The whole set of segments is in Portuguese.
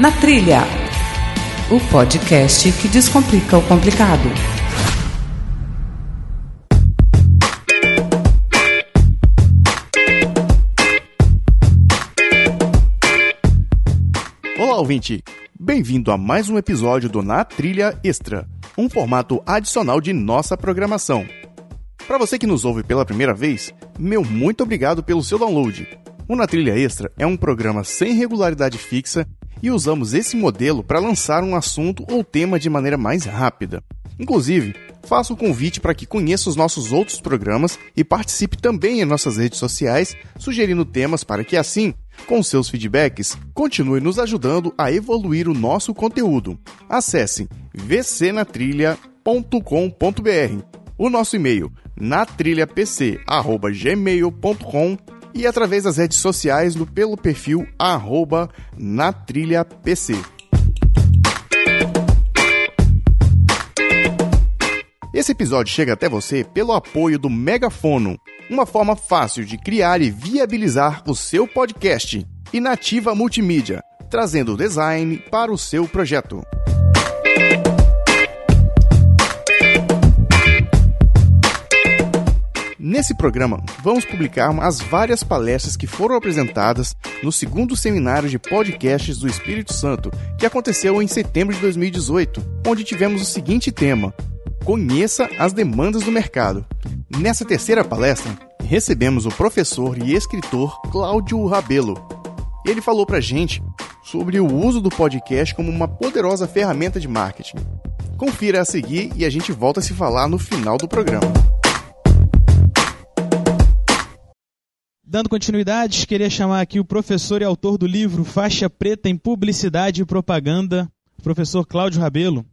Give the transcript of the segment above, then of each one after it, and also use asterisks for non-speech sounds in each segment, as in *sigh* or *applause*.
Na Trilha, o podcast que descomplica o complicado. Olá, ouvinte! Bem-vindo a mais um episódio do Na Trilha Extra, um formato adicional de nossa programação. Para você que nos ouve pela primeira vez, meu muito obrigado pelo seu download. O Na Trilha Extra é um programa sem regularidade fixa e usamos esse modelo para lançar um assunto ou tema de maneira mais rápida. Inclusive, faço o convite para que conheça os nossos outros programas e participe também em nossas redes sociais, sugerindo temas para que assim, com seus feedbacks, continue nos ajudando a evoluir o nosso conteúdo. Acesse vcnatrilha.com.br, o nosso e-mail natrilhapc@gmail.com e através das redes sociais no pelo perfil arroba natrilhapc. Esse episódio chega até você pelo apoio do Megafono, uma forma fácil de criar e viabilizar o seu podcast. E Nativa Multimídia, trazendo design para o seu projeto. Nesse programa, vamos publicar as várias palestras que foram apresentadas no segundo seminário de podcasts do Espírito Santo, que aconteceu em setembro de 2018, onde tivemos o seguinte tema: Conheça as demandas do mercado. Nessa terceira palestra, recebemos o professor e escritor Cláudio Rabelo. Ele falou pra gente sobre o uso do podcast como uma poderosa ferramenta de marketing. Confira a seguir e a gente volta a se falar no final do programa. Dando continuidade, queria chamar aqui o professor e autor do livro Faixa Preta em Publicidade e Propaganda, o professor Cláudio Rabelo.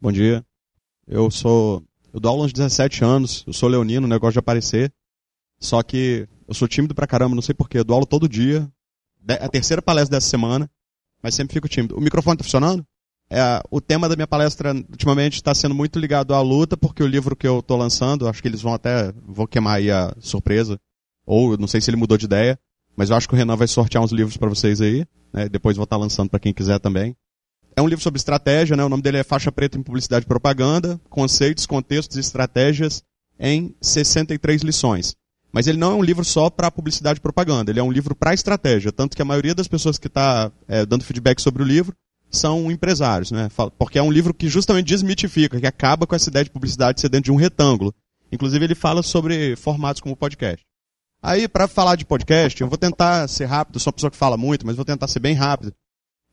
Bom dia. Eu sou. Eu dou aula uns 17 anos, eu sou leonino, negócio de aparecer. Só que eu sou tímido pra caramba, não sei porquê. Eu dou aula todo dia. É a terceira palestra dessa semana, mas sempre fico tímido. O microfone tá funcionando? É, o tema da minha palestra ultimamente está sendo muito ligado à luta, porque o livro que eu estou lançando, acho que eles vão até. Vou queimar aí a surpresa. Ou não sei se ele mudou de ideia, mas eu acho que o Renan vai sortear uns livros para vocês aí. Né? Depois vou estar lançando para quem quiser também. É um livro sobre estratégia, né? o nome dele é Faixa Preta em Publicidade e Propaganda, conceitos, contextos e estratégias em 63 lições. Mas ele não é um livro só para publicidade e propaganda, ele é um livro para estratégia, tanto que a maioria das pessoas que está é, dando feedback sobre o livro são empresários, né? Porque é um livro que justamente desmitifica, que acaba com essa ideia de publicidade ser dentro de um retângulo. Inclusive ele fala sobre formatos como podcast. Aí, para falar de podcast, eu vou tentar ser rápido, sou uma pessoa que fala muito, mas vou tentar ser bem rápido.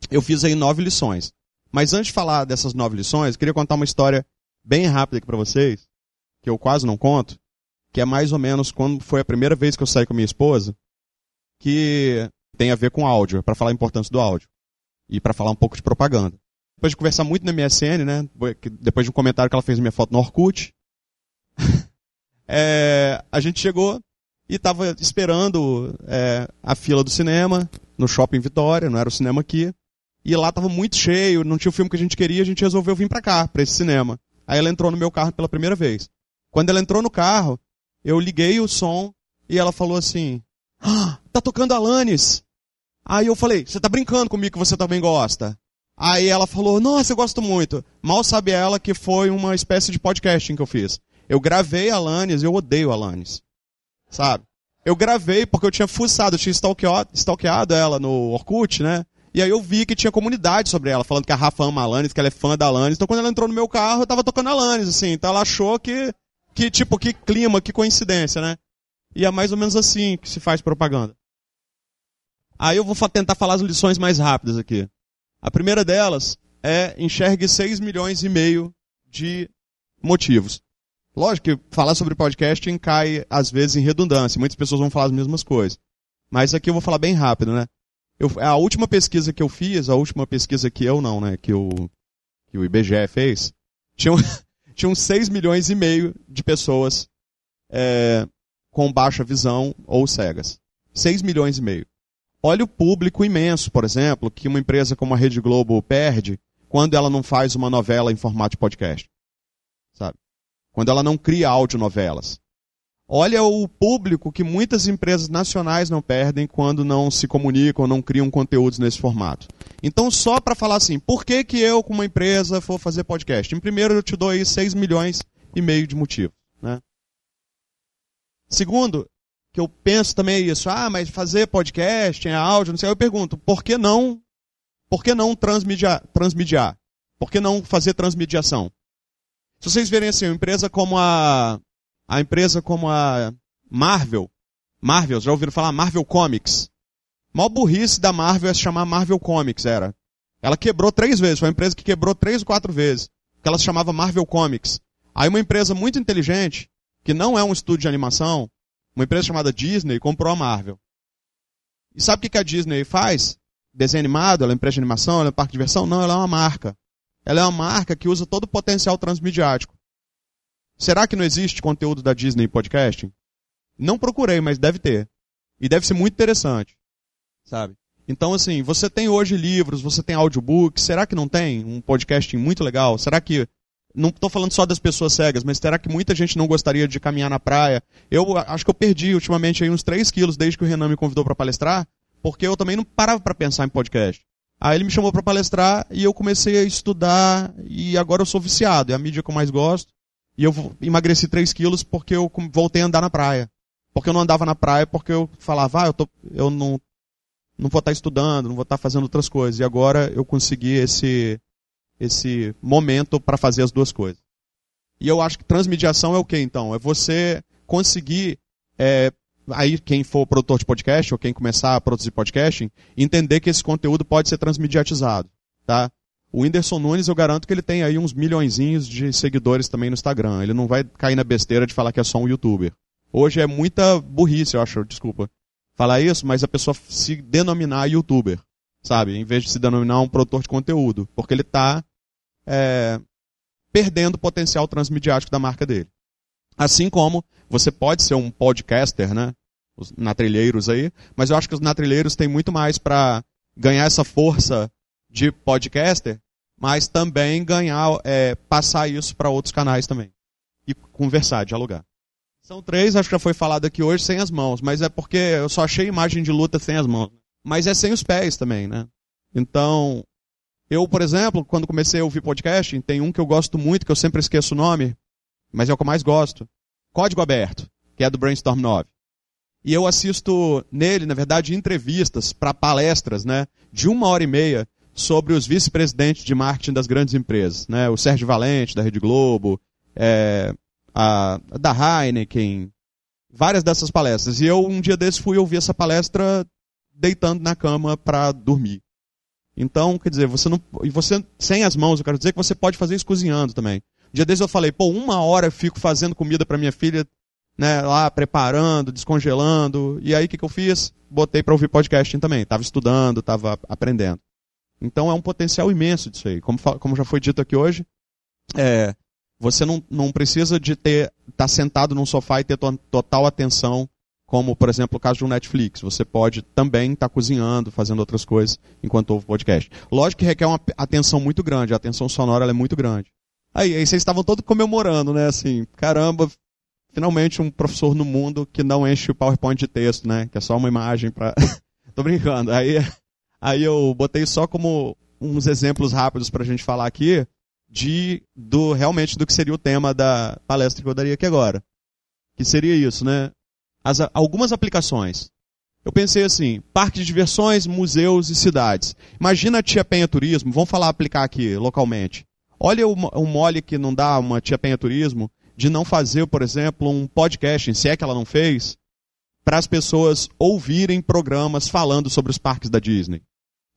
Eu fiz aí nove lições. Mas antes de falar dessas nove lições, eu queria contar uma história bem rápida aqui para vocês, que eu quase não conto, que é mais ou menos quando foi a primeira vez que eu saí com a minha esposa, que tem a ver com áudio, para falar a importância do áudio e para falar um pouco de propaganda. Depois de conversar muito na MSN, né, depois de um comentário que ela fez na minha foto no Orkut, *laughs* é, a gente chegou e estava esperando é, a fila do cinema no Shopping Vitória, não era o cinema aqui. E lá estava muito cheio, não tinha o filme que a gente queria, a gente resolveu vir para cá, para esse cinema. Aí ela entrou no meu carro pela primeira vez. Quando ela entrou no carro, eu liguei o som e ela falou assim: ah, "Tá tocando Alanis". Aí eu falei: "Você tá brincando comigo que você também gosta?" Aí ela falou: "Nossa, eu gosto muito". Mal sabe ela que foi uma espécie de podcasting que eu fiz. Eu gravei Alanis, eu odeio Alanis sabe? Eu gravei porque eu tinha fuçado, eu tinha stalkeado, stalkeado ela no Orkut, né? E aí eu vi que tinha comunidade sobre ela, falando que a Rafa ama a Alanis, que ela é fã da Alanis. Então quando ela entrou no meu carro, eu tava tocando a Alanis, assim. Então ela achou que, que tipo, que clima, que coincidência, né? E é mais ou menos assim que se faz propaganda. Aí eu vou tentar falar as lições mais rápidas aqui. A primeira delas é enxergue 6 milhões e meio de motivos. Lógico que falar sobre podcasting cai, às vezes, em redundância. Muitas pessoas vão falar as mesmas coisas. Mas aqui eu vou falar bem rápido, né? Eu, a última pesquisa que eu fiz, a última pesquisa que eu não, né? Que o, que o IBGE fez, tinham, *laughs* tinham 6 milhões e meio de pessoas é, com baixa visão ou cegas. 6 milhões e meio. Olha o público imenso, por exemplo, que uma empresa como a Rede Globo perde quando ela não faz uma novela em formato de podcast. Quando ela não cria audionovelas. Olha o público que muitas empresas nacionais não perdem quando não se comunicam, não criam conteúdos nesse formato. Então, só para falar assim, por que, que eu, como empresa, vou fazer podcast? Em primeiro, eu te dou aí 6 milhões e meio de motivos. Né? Segundo, que eu penso também é isso. Ah, mas fazer podcast, é áudio, não sei. Eu pergunto, por que não, por que não transmediar? Por que não fazer transmediação? Se vocês verem assim, uma empresa como a, a empresa como a Marvel, Marvel, já ouviram falar Marvel Comics? A maior burrice da Marvel é se chamar Marvel Comics, era. Ela quebrou três vezes, foi uma empresa que quebrou três ou quatro vezes. Que ela se chamava Marvel Comics. Aí uma empresa muito inteligente, que não é um estúdio de animação, uma empresa chamada Disney, comprou a Marvel. E sabe o que a Disney faz? Desenho animado, ela é empresa de animação, ela é um parque de diversão? Não, ela é uma marca. Ela é uma marca que usa todo o potencial transmediático. Será que não existe conteúdo da Disney em podcasting? Não procurei, mas deve ter. E deve ser muito interessante. Sabe? Então, assim, você tem hoje livros, você tem audiobook, será que não tem um podcasting muito legal? Será que. Não estou falando só das pessoas cegas, mas será que muita gente não gostaria de caminhar na praia? Eu acho que eu perdi ultimamente aí uns 3 quilos desde que o Renan me convidou para palestrar, porque eu também não parava para pensar em podcast. Aí ele me chamou para palestrar e eu comecei a estudar e agora eu sou viciado, é a mídia que eu mais gosto. E eu emagreci 3 quilos porque eu voltei a andar na praia. Porque eu não andava na praia porque eu falava, ah, eu, tô, eu não, não vou estar tá estudando, não vou estar tá fazendo outras coisas. E agora eu consegui esse, esse momento para fazer as duas coisas. E eu acho que transmediação é o que então? É você conseguir é, aí quem for produtor de podcast ou quem começar a produzir podcasting, entender que esse conteúdo pode ser transmediatizado, tá? O Whindersson Nunes, eu garanto que ele tem aí uns milhõezinhos de seguidores também no Instagram. Ele não vai cair na besteira de falar que é só um youtuber. Hoje é muita burrice, eu acho, desculpa, falar isso, mas a pessoa se denominar youtuber, sabe? Em vez de se denominar um produtor de conteúdo. Porque ele está é, perdendo o potencial transmediático da marca dele. Assim como você pode ser um podcaster, né? Os natrilheiros aí, mas eu acho que os natrilheiros têm muito mais para ganhar essa força de podcaster, mas também ganhar, é, passar isso para outros canais também. E conversar, dialogar. São três, acho que já foi falado aqui hoje, sem as mãos, mas é porque eu só achei imagem de luta sem as mãos. Mas é sem os pés também, né? Então, eu, por exemplo, quando comecei a ouvir podcast, tem um que eu gosto muito, que eu sempre esqueço o nome, mas é o que eu mais gosto. Código Aberto, que é do Brainstorm 9. E eu assisto nele, na verdade, entrevistas para palestras, né, de uma hora e meia sobre os vice-presidentes de marketing das grandes empresas, né, o Sérgio Valente da Rede Globo, é, a, da Heineken, várias dessas palestras. E eu um dia desses fui ouvir essa palestra deitando na cama para dormir. Então, quer dizer, você não, e você sem as mãos, eu quero dizer que você pode fazer isso cozinhando também. Um dia desses eu falei, pô, uma hora eu fico fazendo comida para minha filha, né, lá preparando, descongelando. E aí o que, que eu fiz? Botei para ouvir podcasting também. Tava estudando, tava aprendendo. Então é um potencial imenso disso aí. Como, como já foi dito aqui hoje, é, você não, não precisa de ter estar tá sentado num sofá e ter to total atenção, como, por exemplo, o caso de um Netflix. Você pode também estar tá cozinhando, fazendo outras coisas enquanto ouve podcast. Lógico que requer uma atenção muito grande, a atenção sonora é muito grande. Aí, aí vocês estavam todos comemorando, né? Assim, caramba, finalmente um professor no mundo que não enche o PowerPoint de texto, né? Que é só uma imagem para. *laughs* Tô brincando. Aí, aí eu botei só como uns exemplos rápidos para a gente falar aqui de do realmente do que seria o tema da palestra que eu daria aqui agora. Que seria isso, né? As, algumas aplicações. Eu pensei assim, parques de diversões, museus e cidades. Imagina a Tia Penha Turismo, vamos falar aplicar aqui localmente. Olha o, o mole que não dá uma tia Penha Turismo de não fazer, por exemplo, um podcast, se é que ela não fez, para as pessoas ouvirem programas falando sobre os parques da Disney.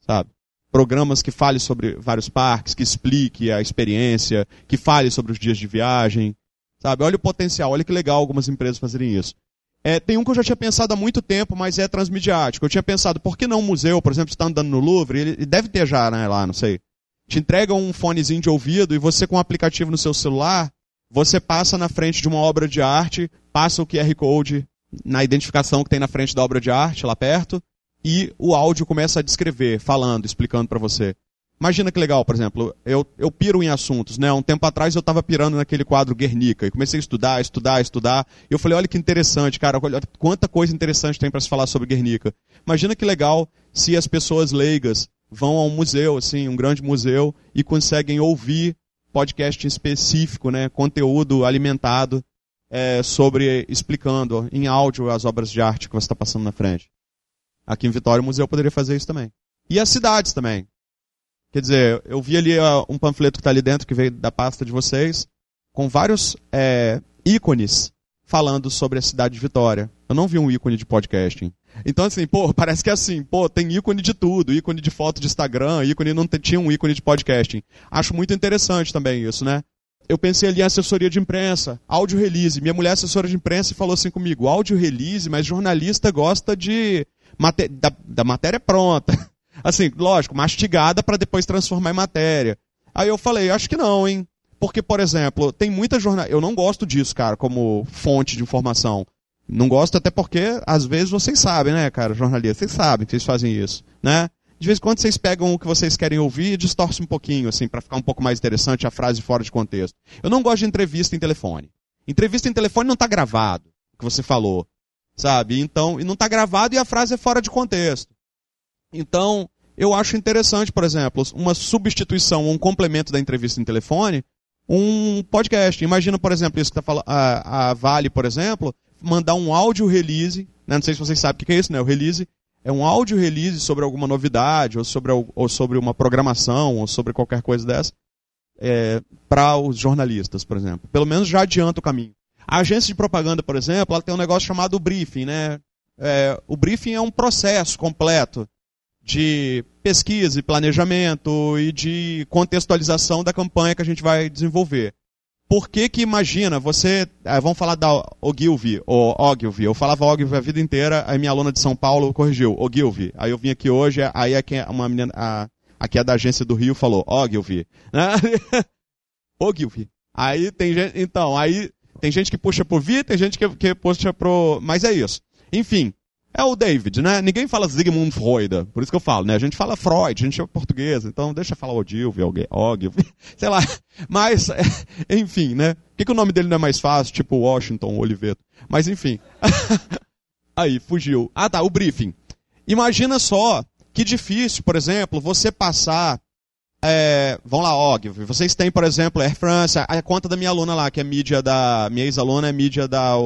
Sabe? Programas que falem sobre vários parques, que explique a experiência, que fale sobre os dias de viagem. Sabe? Olha o potencial, olha que legal algumas empresas fazerem isso. É, tem um que eu já tinha pensado há muito tempo, mas é transmediático. Eu tinha pensado, por que não um museu, por exemplo, está andando no Louvre, ele, deve ter já, né, lá, não sei te entregam um fonezinho de ouvido e você com um aplicativo no seu celular, você passa na frente de uma obra de arte, passa o QR Code na identificação que tem na frente da obra de arte, lá perto, e o áudio começa a descrever, falando, explicando para você. Imagina que legal, por exemplo, eu, eu piro em assuntos, né? Um tempo atrás eu estava pirando naquele quadro Guernica e comecei a estudar, estudar, estudar. E eu falei, olha que interessante, cara, olha quanta coisa interessante tem para se falar sobre Guernica. Imagina que legal se as pessoas leigas vão a um museu, assim, um grande museu, e conseguem ouvir podcast específico, né? Conteúdo alimentado é, sobre, explicando em áudio as obras de arte que você está passando na frente. Aqui em Vitória o museu poderia fazer isso também. E as cidades também. Quer dizer, eu vi ali um panfleto que está ali dentro, que veio da pasta de vocês, com vários é, ícones falando sobre a cidade de Vitória. Eu não vi um ícone de podcasting. Então, assim, pô, *laughs* parece que é assim, pô, tem ícone de tudo, ícone de foto de Instagram, ícone não tinha um ícone de podcasting. Acho muito interessante também isso, né? Eu pensei ali em assessoria de imprensa, áudio release. Minha mulher é assessora de imprensa e falou assim comigo, áudio release, mas jornalista gosta de da, da matéria pronta. *laughs* Assim, lógico, mastigada para depois transformar em matéria. Aí eu falei, acho que não, hein? Porque, por exemplo, tem muita jornal. Eu não gosto disso, cara, como fonte de informação. Não gosto até porque, às vezes, vocês sabem, né, cara, jornalista? Vocês sabem que vocês fazem isso, né? De vez em quando vocês pegam o que vocês querem ouvir e distorcem um pouquinho, assim, para ficar um pouco mais interessante a frase fora de contexto. Eu não gosto de entrevista em telefone. Entrevista em telefone não está gravado, o que você falou, sabe? Então, e não está gravado e a frase é fora de contexto. Então, eu acho interessante, por exemplo, uma substituição um complemento da entrevista em telefone, um podcast. Imagina, por exemplo, isso que está falando, a, a, Vale, por exemplo, mandar um áudio release, né? não sei se vocês sabem o que é isso, né? O release é um áudio release sobre alguma novidade, ou sobre, ou sobre uma programação, ou sobre qualquer coisa dessa, é, para os jornalistas, por exemplo. Pelo menos já adianta o caminho. A agência de propaganda, por exemplo, ela tem um negócio chamado briefing, né? É, o briefing é um processo completo de pesquisa e planejamento e de contextualização da campanha que a gente vai desenvolver. Por que que imagina, você, é, vamos falar da Ogilvy, ou Ogilvy, eu falava Ogilvy a vida inteira, aí minha aluna de São Paulo corrigiu, Ogilvy. Aí eu vim aqui hoje, aí é quem, uma menina, a, aqui é da agência do Rio, falou Ogilvy. Né? *laughs* Ogilvy. Aí tem gente, então, aí tem gente que puxa pro Vi, tem gente que, que puxa pro, mas é isso. Enfim, é o David, né? Ninguém fala Sigmund Freud, por isso que eu falo, né? A gente fala Freud, a gente é português, então deixa eu falar Ogilvy, Ogilvy, *laughs* sei lá. Mas, enfim, né? Por que, que o nome dele não é mais fácil, tipo Washington, Oliveto? Mas enfim. *laughs* Aí, fugiu. Ah tá, o briefing. Imagina só que difícil, por exemplo, você passar é, vamos lá, Ogilvy. Vocês têm, por exemplo, Air France, a conta da minha aluna lá, que é mídia da. Minha ex-aluna é mídia da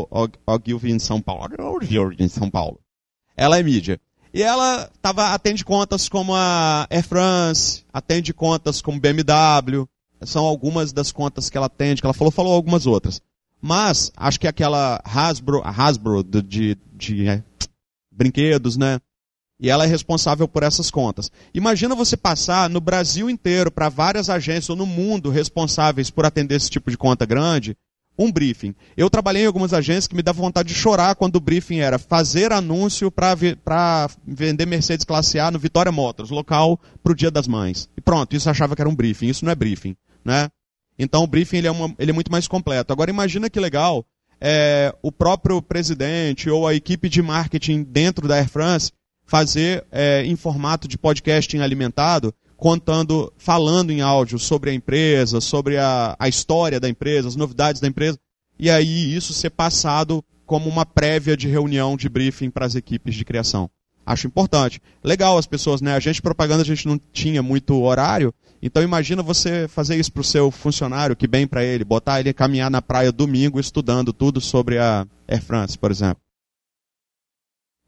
Ogilvy em São Paulo. Ogilvy em São Paulo. Ela é mídia. E ela tava, atende contas como a Air France, atende contas como BMW. São algumas das contas que ela atende, que ela falou, falou algumas outras. Mas, acho que aquela Hasbro, Hasbro de, de, de é, brinquedos, né? E ela é responsável por essas contas. Imagina você passar no Brasil inteiro para várias agências ou no mundo responsáveis por atender esse tipo de conta grande um briefing. Eu trabalhei em algumas agências que me dava vontade de chorar quando o briefing era fazer anúncio para vender Mercedes Classe A no Vitória Motors, local para o Dia das Mães. E pronto, isso achava que era um briefing. Isso não é briefing, né? Então o briefing ele é, uma, ele é muito mais completo. Agora imagina que legal é, o próprio presidente ou a equipe de marketing dentro da Air France fazer é, em formato de podcasting alimentado contando, falando em áudio sobre a empresa, sobre a, a história da empresa, as novidades da empresa, e aí isso ser passado como uma prévia de reunião de briefing para as equipes de criação. Acho importante. Legal as pessoas, né? A gente propaganda a gente não tinha muito horário, então imagina você fazer isso para o seu funcionário, que bem para ele, botar ele caminhar na praia domingo estudando tudo sobre a Air France, por exemplo.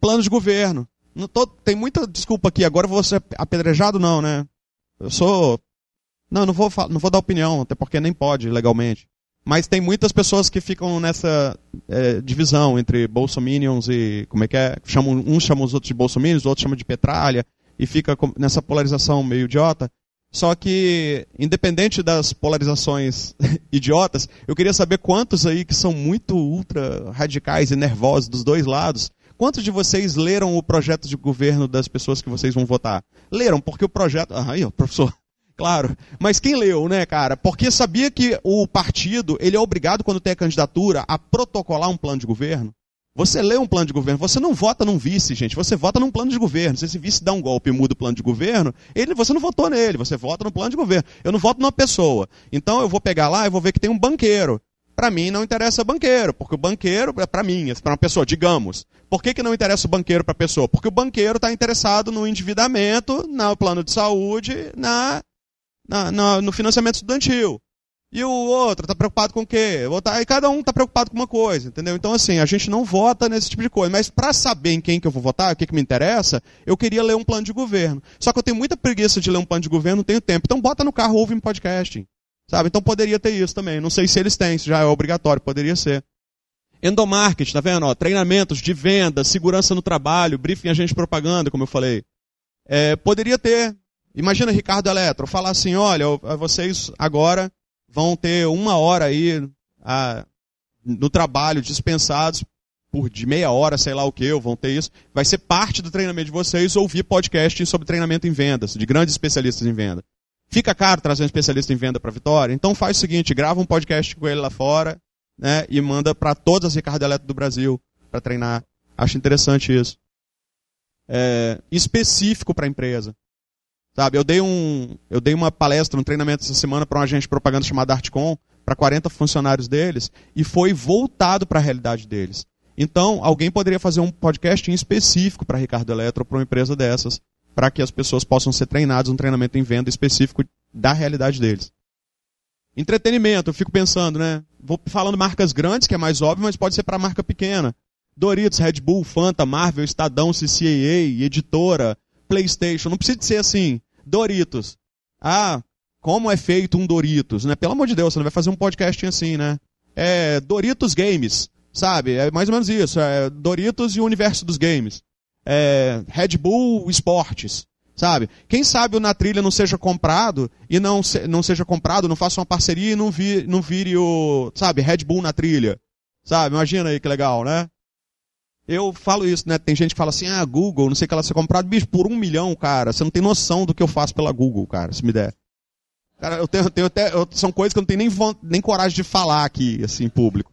Plano de governo. Tô, tem muita desculpa aqui, agora eu vou ser apedrejado não, né? Eu sou. Não, não vou, não vou dar opinião, até porque nem pode legalmente. Mas tem muitas pessoas que ficam nessa é, divisão entre bolsominions e. Como é que é? Chamam, uns chamam os outros de bolsominions, outros chamam de petralha, e fica nessa polarização meio idiota. Só que, independente das polarizações *laughs* idiotas, eu queria saber quantos aí que são muito ultra radicais e nervosos dos dois lados Quantos de vocês leram o projeto de governo das pessoas que vocês vão votar? Leram, porque o projeto. Ah, aí, professor. *laughs* Claro. Mas quem leu, né, cara? Porque sabia que o partido, ele é obrigado, quando tem a candidatura, a protocolar um plano de governo? Você lê um plano de governo, você não vota num vice, gente, você vota num plano de governo. Se esse vice dá um golpe e muda o plano de governo, ele, você não votou nele, você vota no plano de governo. Eu não voto numa pessoa. Então eu vou pegar lá e vou ver que tem um banqueiro. Para mim não interessa banqueiro, porque o banqueiro, é para mim, para uma pessoa, digamos. Por que, que não interessa o banqueiro para a pessoa? Porque o banqueiro está interessado no endividamento, no plano de saúde, na, na, na no financiamento estudantil. E o outro está preocupado com o quê? E cada um está preocupado com uma coisa, entendeu? Então, assim, a gente não vota nesse tipo de coisa. Mas para saber em quem que eu vou votar, o que, que me interessa, eu queria ler um plano de governo. Só que eu tenho muita preguiça de ler um plano de governo, não tenho tempo. Então bota no carro, ouve um podcasting. Sabe? Então poderia ter isso também. Não sei se eles têm, se já é obrigatório, poderia ser. Endomarketing, tá vendo? Ó, treinamentos de venda, segurança no trabalho, briefing agente de propaganda, como eu falei. É, poderia ter. Imagina Ricardo Eletro falar assim: olha, vocês agora vão ter uma hora aí a, no trabalho dispensados por de meia hora, sei lá o que, vão ter isso. Vai ser parte do treinamento de vocês ouvir podcast sobre treinamento em vendas, de grandes especialistas em venda. Fica caro trazer um especialista em venda para Vitória? Então faz o seguinte, grava um podcast com ele lá fora né, e manda para todas as Ricardo Eletro do Brasil para treinar. Acho interessante isso. É, específico para a empresa. Sabe, eu dei, um, eu dei uma palestra, um treinamento essa semana para um agente de propaganda chamado Artcom, para 40 funcionários deles, e foi voltado para a realidade deles. Então, alguém poderia fazer um podcast em específico para Ricardo Eletro, para uma empresa dessas, para que as pessoas possam ser treinadas um treinamento em venda específico da realidade deles. Entretenimento, eu fico pensando, né? Vou falando marcas grandes, que é mais óbvio, mas pode ser para marca pequena. Doritos, Red Bull, Fanta, Marvel, Estadão, CCAA, editora, PlayStation. Não precisa ser assim. Doritos. Ah, como é feito um Doritos, né? Pelo amor de Deus, você não vai fazer um podcast assim, né? É Doritos Games, sabe? É mais ou menos isso. É Doritos e o universo dos games. É Red Bull Esportes, sabe? Quem sabe o Na Trilha não seja comprado e não, se, não seja comprado, não faça uma parceria e não, vi, não vire o, sabe, Red Bull na trilha. Sabe? Imagina aí que legal, né? Eu falo isso, né? Tem gente que fala assim, ah, Google, não sei o que ela ser comprado. Bicho, por um milhão, cara, você não tem noção do que eu faço pela Google, cara, se me der. Cara, eu tenho, eu tenho até. Eu, são coisas que eu não tenho nem, nem coragem de falar aqui, assim, em público.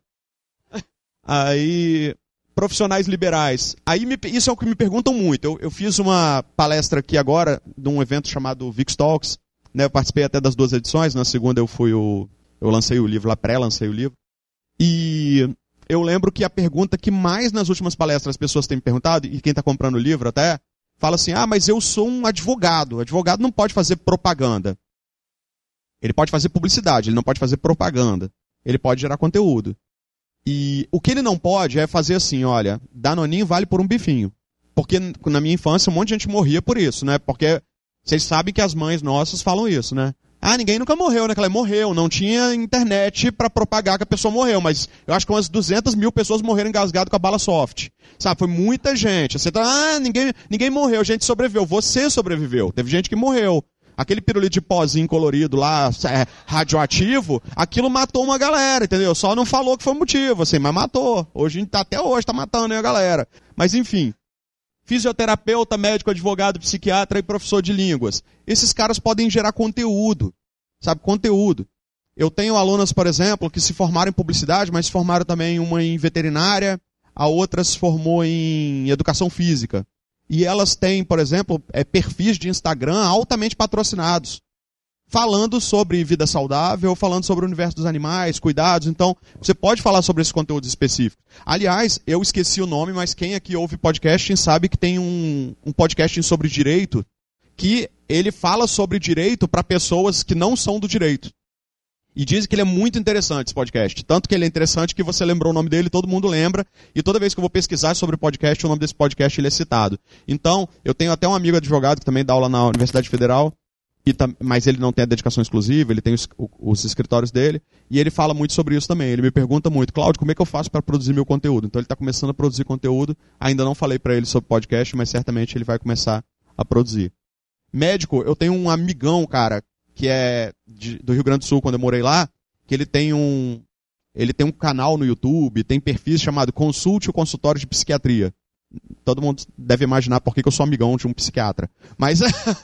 Aí. Profissionais liberais. Aí me, isso é o que me perguntam muito. Eu, eu fiz uma palestra aqui agora, de um evento chamado Vix Talks. Né, eu participei até das duas edições. Na segunda eu fui o. Eu lancei o livro lá, pré-lancei o livro. E eu lembro que a pergunta que mais nas últimas palestras as pessoas têm me perguntado, e quem está comprando o livro até, fala assim: ah, mas eu sou um advogado. O advogado não pode fazer propaganda. Ele pode fazer publicidade, ele não pode fazer propaganda. Ele pode gerar conteúdo. E o que ele não pode é fazer assim: olha, Danoninho vale por um bifinho. Porque na minha infância um monte de gente morria por isso, né? Porque vocês sabem que as mães nossas falam isso, né? Ah, ninguém nunca morreu, né? Ela morreu, não tinha internet para propagar que a pessoa morreu, mas eu acho que umas 200 mil pessoas morreram engasgado com a bala soft. Sabe, foi muita gente. Você tá, ah, ninguém, ninguém morreu, gente sobreviveu. Você sobreviveu. Teve gente que morreu. Aquele pirulito de pozinho colorido lá, é, radioativo, aquilo matou uma galera, entendeu? Só não falou que foi motivo, assim, mas matou. Hoje, até hoje, tá matando aí a galera. Mas enfim, fisioterapeuta, médico, advogado, psiquiatra e professor de línguas. Esses caras podem gerar conteúdo, sabe? Conteúdo. Eu tenho alunas, por exemplo, que se formaram em publicidade, mas se formaram também uma em veterinária, a outra se formou em educação física. E elas têm, por exemplo, é, perfis de Instagram altamente patrocinados falando sobre vida saudável, falando sobre o universo dos animais, cuidados. Então, você pode falar sobre esses conteúdos específicos. Aliás, eu esqueci o nome, mas quem aqui ouve podcasting sabe que tem um, um podcasting sobre direito que ele fala sobre direito para pessoas que não são do direito. E dizem que ele é muito interessante, esse podcast. Tanto que ele é interessante que você lembrou o nome dele, todo mundo lembra. E toda vez que eu vou pesquisar sobre podcast, o nome desse podcast ele é citado. Então, eu tenho até um amigo advogado que também dá aula na Universidade Federal mas ele não tem a dedicação exclusiva, ele tem os, os, escritórios dele, e ele fala muito sobre isso também. Ele me pergunta muito, Cláudio, como é que eu faço para produzir meu conteúdo? Então ele está começando a produzir conteúdo, ainda não falei para ele sobre podcast, mas certamente ele vai começar a produzir. Médico, eu tenho um amigão, cara, que é de, do Rio Grande do Sul, quando eu morei lá, que ele tem um, ele tem um canal no YouTube, tem perfis chamado Consulte o Consultório de Psiquiatria todo mundo deve imaginar por que, eu sou amigão de um psiquiatra. Mas,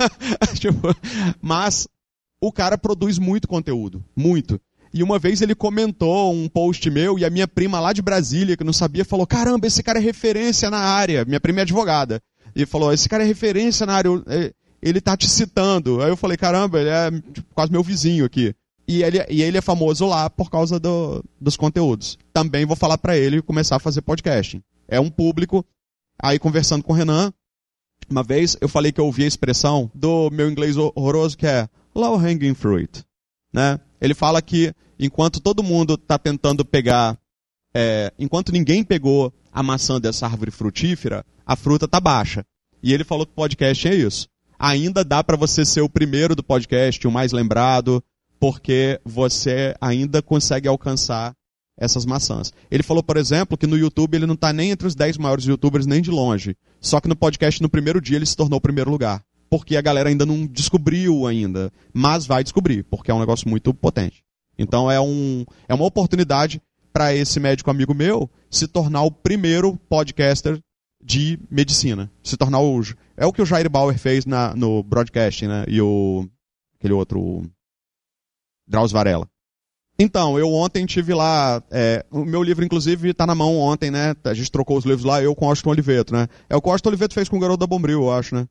*laughs* tipo, mas o cara produz muito conteúdo, muito. E uma vez ele comentou um post meu e a minha prima lá de Brasília, que não sabia, falou: Caramba, esse cara é referência na área. Minha prima é advogada. E falou: Esse cara é referência na área. Ele tá te citando. Aí eu falei: Caramba, ele é tipo, quase meu vizinho aqui. E ele, e ele é famoso lá por causa do, dos conteúdos. Também vou falar para ele começar a fazer podcasting. É um público. Aí conversando com o Renan, uma vez eu falei que eu ouvi a expressão do meu inglês horroroso que é low hanging fruit. Né? Ele fala que enquanto todo mundo está tentando pegar, é, enquanto ninguém pegou a maçã dessa árvore frutífera, a fruta está baixa. E ele falou que podcast é isso. Ainda dá para você ser o primeiro do podcast, o mais lembrado, porque você ainda consegue alcançar essas maçãs. Ele falou, por exemplo, que no YouTube ele não está nem entre os 10 maiores youtubers nem de longe. Só que no podcast, no primeiro dia, ele se tornou o primeiro lugar. Porque a galera ainda não descobriu ainda. Mas vai descobrir, porque é um negócio muito potente. Então é, um, é uma oportunidade para esse médico amigo meu se tornar o primeiro podcaster de medicina. Se tornar o. É o que o Jair Bauer fez na, no broadcasting, né? E o. Aquele outro. Drauzio Varela. Então, eu ontem tive lá, é, o meu livro, inclusive, está na mão ontem, né? A gente trocou os livros lá, eu com o Austin Oliveto, né? É o que o Austin Oliveto fez com o Garoto da Bombril, eu acho, né?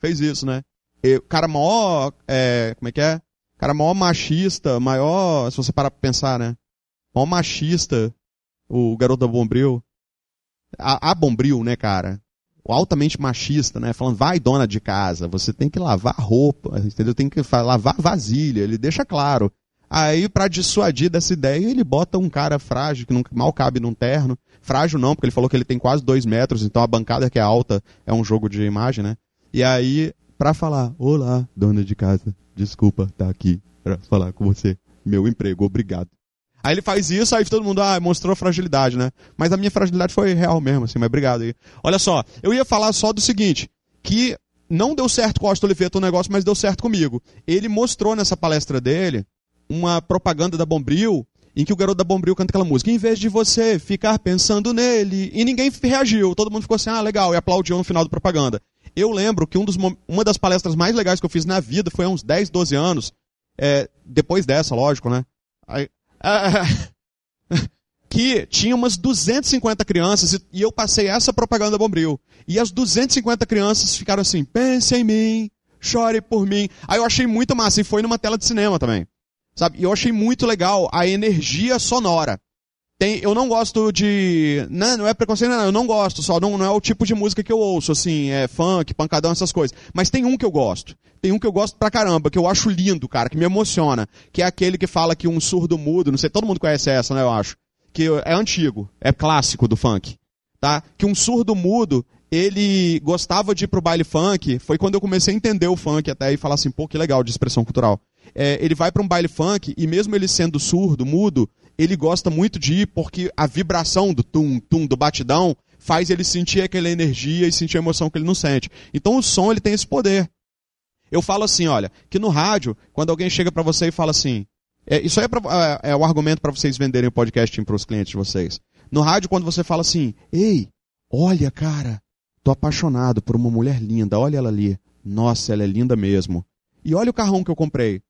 Fez isso, né? E, cara maior, é, como é que é? Cara maior machista, maior, se você parar pra pensar, né? Maior machista, o Garoto da Bombril. A, a Bombril, né, cara? Altamente machista, né? Falando, vai dona de casa, você tem que lavar roupa, entendeu? Tem que lavar vasilha, ele deixa claro. Aí, para dissuadir dessa ideia, ele bota um cara frágil, que não, mal cabe num terno. Frágil não, porque ele falou que ele tem quase dois metros, então a bancada que é alta é um jogo de imagem, né? E aí, pra falar, olá, dona de casa, desculpa tá aqui pra falar com você. Meu emprego, obrigado. Aí ele faz isso, aí todo mundo, ah, mostrou fragilidade, né? Mas a minha fragilidade foi real mesmo, assim, mas obrigado aí. Olha só, eu ia falar só do seguinte, que não deu certo com o Austin Oliveto o negócio, mas deu certo comigo. Ele mostrou nessa palestra dele uma propaganda da Bombril em que o garoto da Bombril canta aquela música. Em vez de você ficar pensando nele. E ninguém reagiu. Todo mundo ficou assim, ah, legal, e aplaudiu no final da propaganda. Eu lembro que um dos, uma das palestras mais legais que eu fiz na vida foi há uns 10, 12 anos. É, depois dessa, lógico, né? Aí, *laughs* que tinha umas 250 crianças e, e eu passei essa propaganda da Bombril. E as 250 crianças ficaram assim, pense em mim, chore por mim. Aí eu achei muito massa e foi numa tela de cinema também. Sabe? E eu achei muito legal a energia sonora. Tem, eu não gosto de. Não, não é preconceito, não, eu não gosto, só não, não é o tipo de música que eu ouço, assim, é funk, pancadão, essas coisas. Mas tem um que eu gosto. Tem um que eu gosto pra caramba, que eu acho lindo, cara, que me emociona. Que é aquele que fala que um surdo mudo, não sei, todo mundo conhece essa, né, eu acho. Que é antigo, é clássico do funk. Tá? Que um surdo mudo, ele gostava de ir pro baile funk, foi quando eu comecei a entender o funk até e falar assim, pô, que legal de expressão cultural é, ele vai para um baile funk e mesmo ele sendo surdo, mudo, ele gosta muito de ir porque a vibração do tum, tum, do batidão faz ele sentir aquela energia e sentir a emoção que ele não sente. Então o som ele tem esse poder. Eu falo assim, olha, que no rádio, quando alguém chega para você e fala assim, é, isso aí é, pra, é, é um argumento para vocês venderem o podcast para os clientes de vocês. No rádio, quando você fala assim, ei, olha, cara, tô apaixonado por uma mulher linda, olha ela ali. Nossa, ela é linda mesmo. E olha o carrão que eu comprei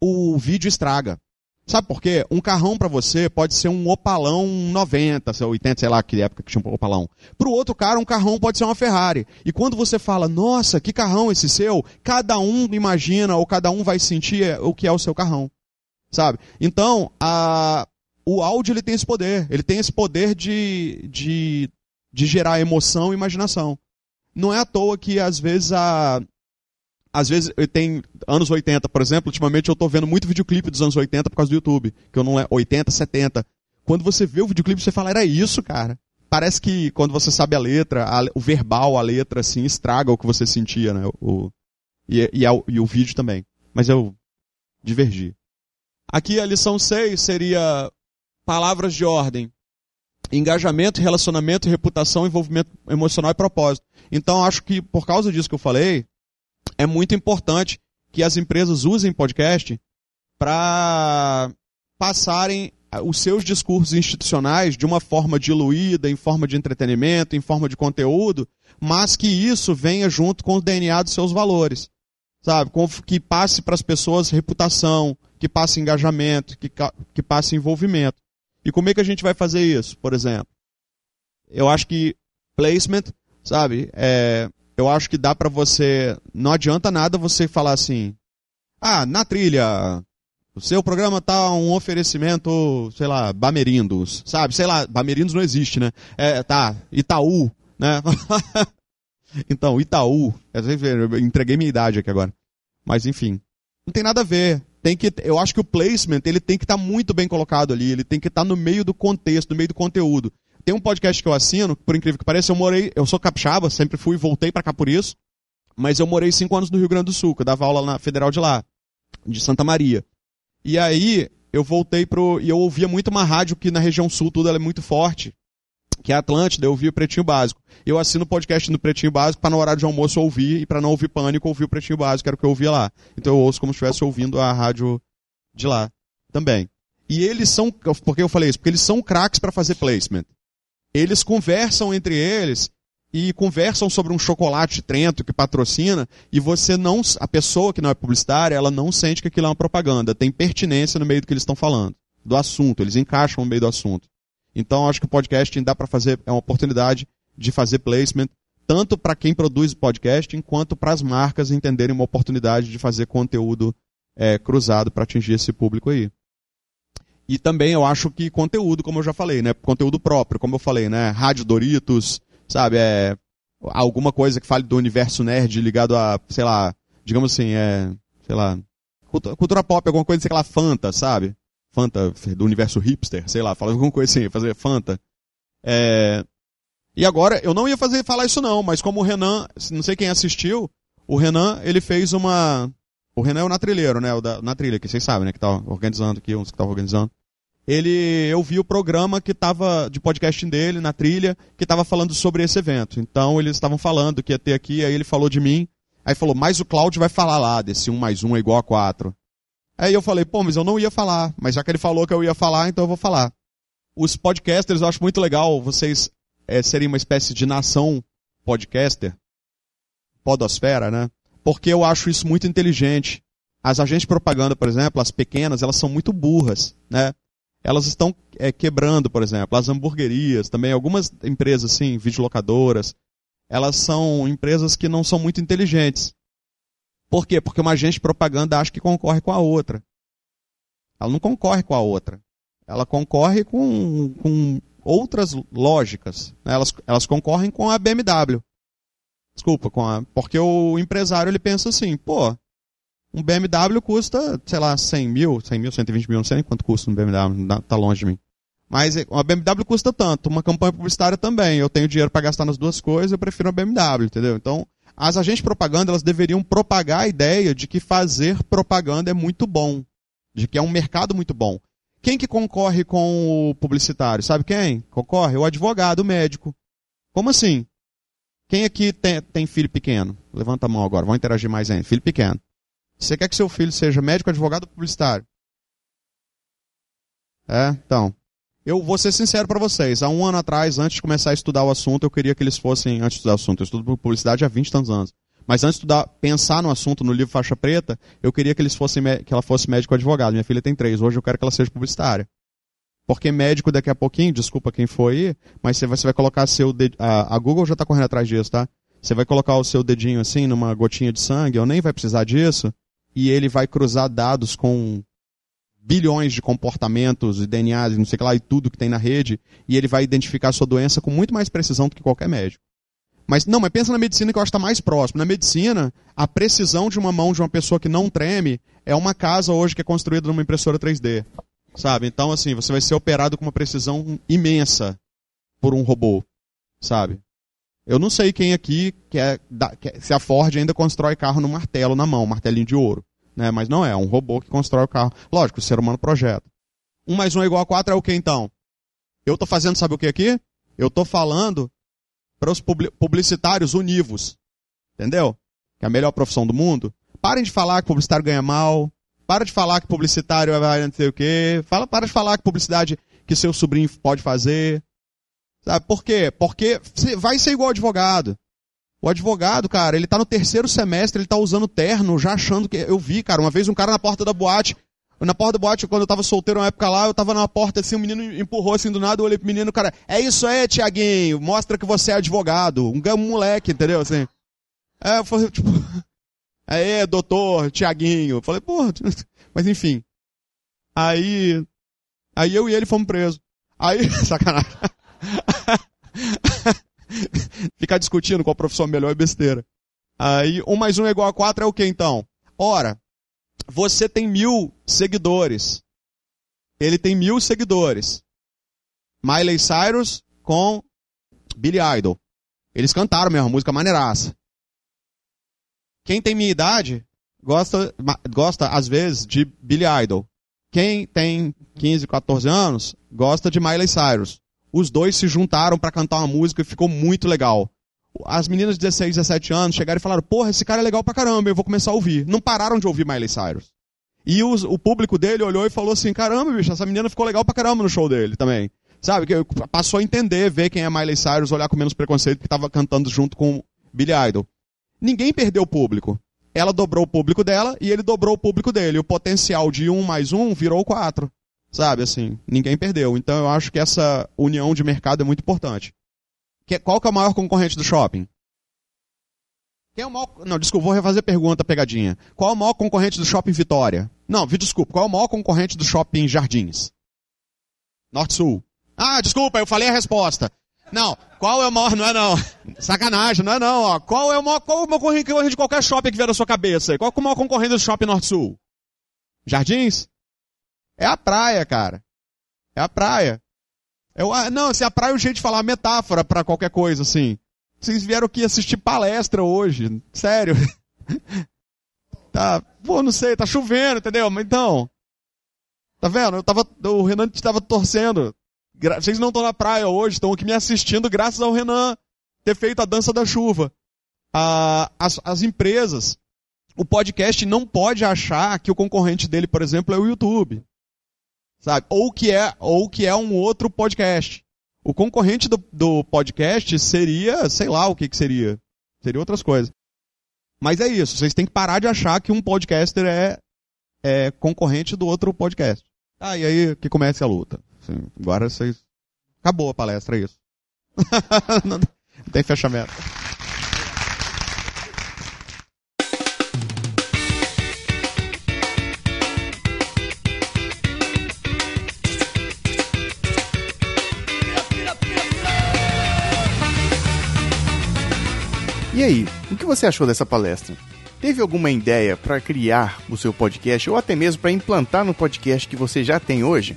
o vídeo estraga. Sabe por quê? Um carrão para você pode ser um Opalão 90, 80, sei lá que época que tinha um Opalão. Para o outro cara, um carrão pode ser uma Ferrari. E quando você fala, nossa, que carrão esse seu, cada um imagina ou cada um vai sentir o que é o seu carrão. Sabe? Então, a, o áudio ele tem esse poder. Ele tem esse poder de, de, de gerar emoção e imaginação. Não é à toa que às vezes a, às vezes tem anos 80, por exemplo, ultimamente eu estou vendo muito videoclipe dos anos 80 por causa do YouTube, que eu não lembro, 80, 70. Quando você vê o videoclipe, você fala, era isso, cara. Parece que quando você sabe a letra, a, o verbal, a letra, assim, estraga o que você sentia, né? O, e, e, a, e o vídeo também. Mas eu divergi. Aqui a lição 6 seria palavras de ordem. Engajamento, relacionamento, reputação, envolvimento emocional e propósito. Então acho que por causa disso que eu falei, é muito importante que as empresas usem podcast para passarem os seus discursos institucionais de uma forma diluída, em forma de entretenimento, em forma de conteúdo, mas que isso venha junto com o DNA dos seus valores. Sabe? Que passe para as pessoas reputação, que passe engajamento, que, que passe envolvimento. E como é que a gente vai fazer isso, por exemplo? Eu acho que placement, sabe? É, eu acho que dá para você. Não adianta nada você falar assim. Ah, na trilha, o seu programa tá um oferecimento, sei lá, Bamerindos, sabe? Sei lá, Bamerindos não existe, né? É, tá, Itaú, né? *laughs* então, Itaú. Eu entreguei minha idade aqui agora. Mas enfim, não tem nada a ver. Tem que, eu acho que o placement ele tem que estar tá muito bem colocado ali. Ele tem que estar tá no meio do contexto, no meio do conteúdo. Tem um podcast que eu assino, por incrível que pareça, eu morei, eu sou capixaba, sempre fui e voltei para cá por isso. Mas eu morei cinco anos no Rio Grande do Sul, que eu dava aula na Federal de lá, de Santa Maria. E aí eu voltei pro. E eu ouvia muito uma rádio que na região sul tudo é muito forte, que é a Atlântida, eu ouvia o Pretinho Básico. Eu assino o podcast no Pretinho Básico para no horário de almoço ouvir e para não ouvir pânico, ouvir o Pretinho Básico, que era o que eu ouvia lá. Então eu ouço como se estivesse ouvindo a rádio de lá também. E eles são. Por que eu falei isso? Porque eles são craques para fazer placement eles conversam entre eles e conversam sobre um chocolate Trento que patrocina e você não, a pessoa que não é publicitária, ela não sente que aquilo é uma propaganda, tem pertinência no meio do que eles estão falando, do assunto, eles encaixam no meio do assunto. Então acho que o podcasting dá para fazer, é uma oportunidade de fazer placement, tanto para quem produz podcast, quanto para as marcas entenderem uma oportunidade de fazer conteúdo é, cruzado para atingir esse público aí. E também eu acho que conteúdo, como eu já falei, né? Conteúdo próprio, como eu falei, né? Rádio Doritos, sabe? É, alguma coisa que fale do universo nerd ligado a, sei lá, digamos assim, é, sei lá, cultura, cultura pop, alguma coisa, sei lá, Fanta, sabe? Fanta do universo hipster, sei lá, falar alguma coisa assim, fazer Fanta. É... E agora, eu não ia fazer falar isso não, mas como o Renan, não sei quem assistiu, o Renan, ele fez uma, o Renan é o natrilheiro, né? O da, na trilha, que vocês sabem, né? Que tá organizando aqui, uns que tá organizando. Ele, eu vi o programa que tava, de podcasting dele, na trilha, que tava falando sobre esse evento. Então, eles estavam falando que ia ter aqui, aí ele falou de mim. Aí falou, mas o Cláudio vai falar lá, desse 1 mais 1 é igual a 4. Aí eu falei, pô, mas eu não ia falar. Mas já que ele falou que eu ia falar, então eu vou falar. Os podcasters, eu acho muito legal vocês é, serem uma espécie de nação podcaster. Podosfera, né? Porque eu acho isso muito inteligente. As agências de propaganda, por exemplo, as pequenas, elas são muito burras, né? Elas estão é, quebrando, por exemplo, as hamburguerias, também algumas empresas, assim, videolocadoras, elas são empresas que não são muito inteligentes. Por quê? Porque uma agência de propaganda acha que concorre com a outra. Ela não concorre com a outra. Ela concorre com, com outras lógicas. Né? Elas, elas concorrem com a BMW. Desculpa, com a, porque o empresário ele pensa assim, pô, um BMW custa, sei lá, 100 mil, 100 mil, 120 mil, não sei nem quanto custa um BMW, tá longe de mim. Mas uma BMW custa tanto, uma campanha publicitária também. Eu tenho dinheiro para gastar nas duas coisas, eu prefiro uma BMW, entendeu? Então, as agências de propaganda, elas deveriam propagar a ideia de que fazer propaganda é muito bom, de que é um mercado muito bom. Quem que concorre com o publicitário? Sabe quem? Concorre o advogado, o médico. Como assim? Quem aqui tem, tem filho pequeno? Levanta a mão agora, vamos interagir mais ainda. Filho pequeno. Você quer que seu filho seja médico, advogado ou publicitário? É, então. Eu vou ser sincero para vocês. Há um ano atrás, antes de começar a estudar o assunto, eu queria que eles fossem, antes de estudar o assunto, eu estudo publicidade há 20 tantos anos. Mas antes de estudar, pensar no assunto no livro Faixa Preta, eu queria que eles fossem, que ela fosse médico advogado. Minha filha tem três. Hoje eu quero que ela seja publicitária. Porque médico daqui a pouquinho, desculpa quem foi, mas você vai, você vai colocar seu dedinho. A, a, Google já está correndo atrás disso, tá? Você vai colocar o seu dedinho assim numa gotinha de sangue, ou nem vai precisar disso, e ele vai cruzar dados com bilhões de comportamentos e DNAs e não sei o que lá, e tudo que tem na rede, e ele vai identificar a sua doença com muito mais precisão do que qualquer médico. Mas não, mas pensa na medicina que eu acho que está mais próximo. Na medicina, a precisão de uma mão de uma pessoa que não treme é uma casa hoje que é construída numa impressora 3D. Sabe? Então, assim, você vai ser operado com uma precisão imensa por um robô. Sabe? Eu não sei quem aqui quer, quer se a Ford ainda constrói carro no martelo na mão, martelinho de ouro. Né? Mas não é, é um robô que constrói o carro. Lógico, o ser humano projeta. Um mais um é igual a quatro é o que então? Eu estou fazendo, sabe o que aqui? Eu estou falando para os publicitários univos. Entendeu? Que é a melhor profissão do mundo. Parem de falar que publicitário ganha mal, para de falar que publicitário vai não sei o quê. Fala, para de falar que publicidade que seu sobrinho pode fazer. Sabe? Por quê? Porque vai ser igual advogado. O advogado, cara, ele tá no terceiro semestre, ele tá usando terno, já achando que. Eu vi, cara, uma vez um cara na porta da boate. Na porta do boate, quando eu tava solteiro uma época lá, eu tava na porta assim, o menino empurrou assim do nada, eu olhei pro menino, cara, é isso aí, Tiaguinho, mostra que você é advogado. Um, um moleque, entendeu? Assim. É, eu falei, tipo, *laughs* aí, doutor, Tiaguinho. Falei, porra, *laughs* mas enfim. Aí, aí eu e ele fomos presos. Aí, *laughs* sacanagem. *laughs* Ficar discutindo qual profissão melhor é besteira. Aí, um mais um é igual a quatro é o que então? Ora, você tem mil seguidores. Ele tem mil seguidores. Miley Cyrus com Billy Idol. Eles cantaram mesmo, música maneiraça. Quem tem minha idade gosta, gosta às vezes, de Billy Idol. Quem tem 15, 14 anos gosta de Miley Cyrus. Os dois se juntaram para cantar uma música e ficou muito legal. As meninas de 16, 17 anos chegaram e falaram: Porra, esse cara é legal pra caramba, eu vou começar a ouvir. Não pararam de ouvir Miley Cyrus. E os, o público dele olhou e falou assim: Caramba, bicho, essa menina ficou legal pra caramba no show dele também. Sabe? Passou a entender, ver quem é Miley Cyrus, olhar com menos preconceito que estava cantando junto com Billy Idol. Ninguém perdeu o público. Ela dobrou o público dela e ele dobrou o público dele. O potencial de um mais um virou quatro. Sabe, assim, ninguém perdeu. Então eu acho que essa união de mercado é muito importante. Que, qual que é o maior concorrente do shopping? Quem é o maior... Não, desculpa, vou refazer a pergunta, pegadinha. Qual é o maior concorrente do shopping Vitória? Não, desculpa, qual é o maior concorrente do shopping Jardins? Norte-Sul. Ah, desculpa, eu falei a resposta. Não, qual é o maior, não é não. Sacanagem, não é não, ó. Qual é o maior, qual é o maior concorrente de qualquer shopping que vier da sua cabeça? Qual é o maior concorrente do shopping Norte-Sul? Jardins? É a praia, cara. É a praia. Ah, não, se a praia é um jeito de falar metáfora para qualquer coisa, assim. Vocês vieram aqui assistir palestra hoje. Sério. *laughs* tá, pô, não sei, tá chovendo, entendeu? Mas então. Tá vendo? Eu tava, o Renan estava torcendo. Vocês não estão na praia hoje, estão aqui me assistindo graças ao Renan ter feito a dança da chuva. Ah, as, as empresas, o podcast não pode achar que o concorrente dele, por exemplo, é o YouTube sabe? Ou que é, ou que é um outro podcast. O concorrente do, do podcast seria, sei lá o que, que seria. Seria outras coisas. Mas é isso, vocês têm que parar de achar que um podcaster é, é concorrente do outro podcast. Ah, e aí que comece a luta. Assim, agora vocês. Acabou a palestra, é isso. *laughs* não tem fechamento. E aí, o que você achou dessa palestra? Teve alguma ideia para criar o seu podcast ou até mesmo para implantar no podcast que você já tem hoje?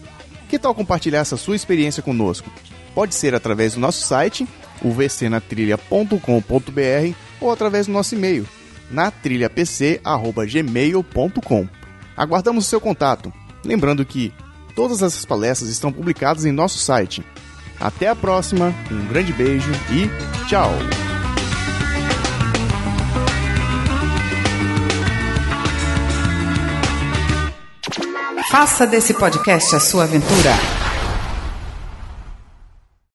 Que tal compartilhar essa sua experiência conosco? Pode ser através do nosso site, o vcnatrilha.com.br ou através do nosso e-mail, natrilhapc@gmail.com. Aguardamos o seu contato. Lembrando que todas essas palestras estão publicadas em nosso site. Até a próxima, um grande beijo e tchau! Faça desse podcast a sua aventura.